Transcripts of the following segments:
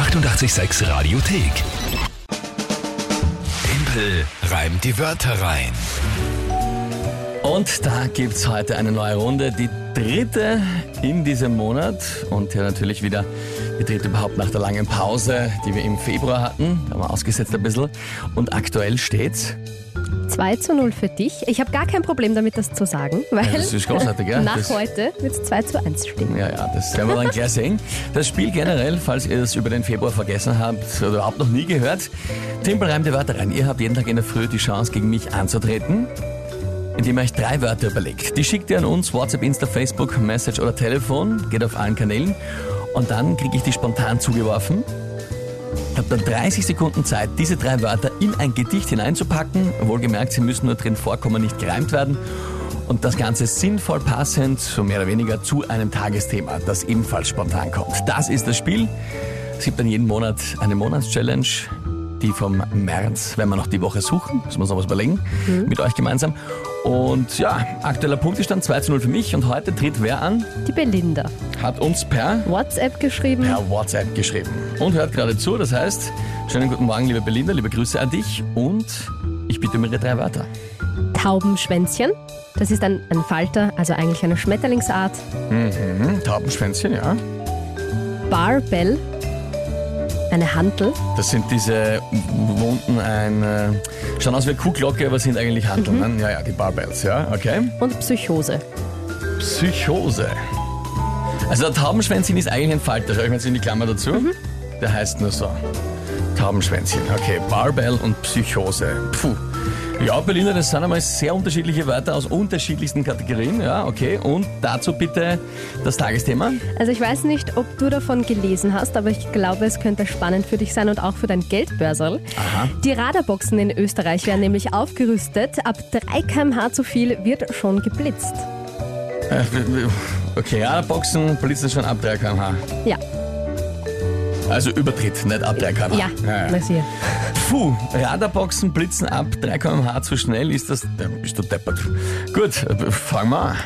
886 Radiothek. Tempel reimt die Wörter rein. Und da gibt's heute eine neue Runde, die dritte in diesem Monat und ja natürlich wieder die dritte überhaupt nach der langen Pause, die wir im Februar hatten. Da haben wir ausgesetzt ein bisschen. Und aktuell steht's. 2 zu 0 für dich. Ich habe gar kein Problem damit, das zu sagen, weil Ja, das ist großartig, ja. nach Das- heute wird es 2 zu 1 stehen. Ja, ja, das werden wir dann gleich sehen. Das Spiel generell, falls ihr es über den Februar vergessen habt oder überhaupt noch nie gehört, Timpel reimt die Wörter rein. Ihr habt jeden Tag in der Früh die Chance, gegen mich anzutreten, indem ihr euch drei Wörter überlegt. Die schickt ihr an uns, WhatsApp, Insta, Facebook, Message oder Telefon, geht auf allen Kanälen und dann kriege ich die spontan zugeworfen. Habt dann 30 Sekunden Zeit, diese drei Wörter in ein Gedicht hineinzupacken. Wohlgemerkt, sie müssen nur drin vorkommen, nicht gereimt werden. Und das Ganze sinnvoll passend, so mehr oder weniger, zu einem Tagesthema, das ebenfalls spontan kommt. Das ist das Spiel. Es gibt dann jeden Monat eine Monatschallenge, die vom März, wenn wir noch die Woche suchen, müssen wir uns noch was überlegen, mit euch gemeinsam. Und ja, aktueller Punktestand 2 zu 0 für mich und heute tritt wer an? Die Belinda. Hat uns per WhatsApp geschrieben. per WhatsApp geschrieben und hört gerade zu. Das heißt, schönen guten Morgen, liebe Belinda, liebe Grüße an dich und ich bitte um ihre drei Wörter. Taubenschwänzchen. Das ist ein, ein Falter, also eigentlich eine Schmetterlingsart. Mhm, Taubenschwänzchen, ja. Barbell. Eine Hantel. Das sind diese Wunden, ein, äh, schauen aus wie eine Kuhglocke, aber sind eigentlich Handeln. ne? Ja, ja, die Barbells, ja, okay. Und Psychose. Psychose. Also der Taubenschwänzchen ist eigentlich ein Falter. Schau ich mir jetzt in die Klammer dazu. Der heißt nur so. Taubenschwänzchen. Okay, Barbell und Psychose. Puh. Ja, Berliner, das sind einmal sehr unterschiedliche Wörter aus unterschiedlichsten Kategorien. Ja, okay. Und dazu bitte das Tagesthema. Also ich weiß nicht, ob du davon gelesen hast, aber ich glaube, es könnte spannend für dich sein und auch für dein Geldbörserl. Aha. Die Radarboxen in Österreich werden nämlich aufgerüstet. Ab 3 kmh zu viel wird schon geblitzt. Äh, Okay, Radarboxen blitzen schon ab 3 km/h. Ja, Also Übertritt, nicht ab 3 km/h. ja, ja, ja. na sieh. Puh, Radarboxen blitzen ab 3 km/h zu schnell, ist das. Da bist du deppert. Gut, fangen wir an.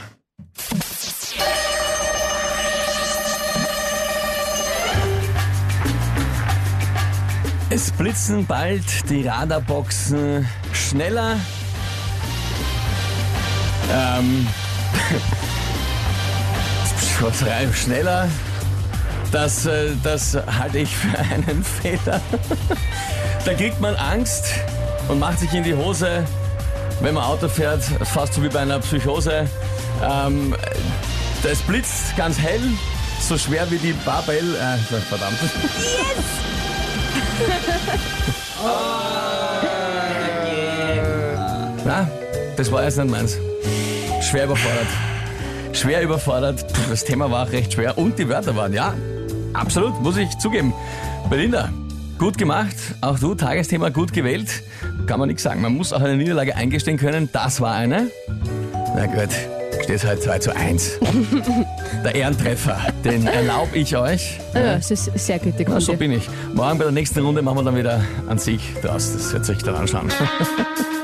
Es blitzen bald die Radarboxen schneller. Ähm. schneller. Das, äh, das halte ich für einen Fehler. Da kriegt man Angst und macht sich in die Hose, wenn man Auto fährt, fast so wie bei einer Psychose. Ähm, das blitzt ganz hell, so schwer wie die Barbell. Äh, verdammt. Na, das war jetzt nicht meins. Schwer überfordert. Schwer überfordert. Das Thema war auch recht schwer und die Wörter waren, ja, absolut, muss ich zugeben. Belinda, gut gemacht. Auch du, Tagesthema gut gewählt. Kann man nichts sagen. Man muss auch eine Niederlage eingestehen können. Das war eine. Na gut, steht halt 2 zu 1. Der Ehrentreffer, den erlaube ich euch. Ja, es ist sehr gütig Na, so bin ich. Morgen bei der nächsten Runde machen wir dann wieder an sich draus. Das wird sich dann anschauen.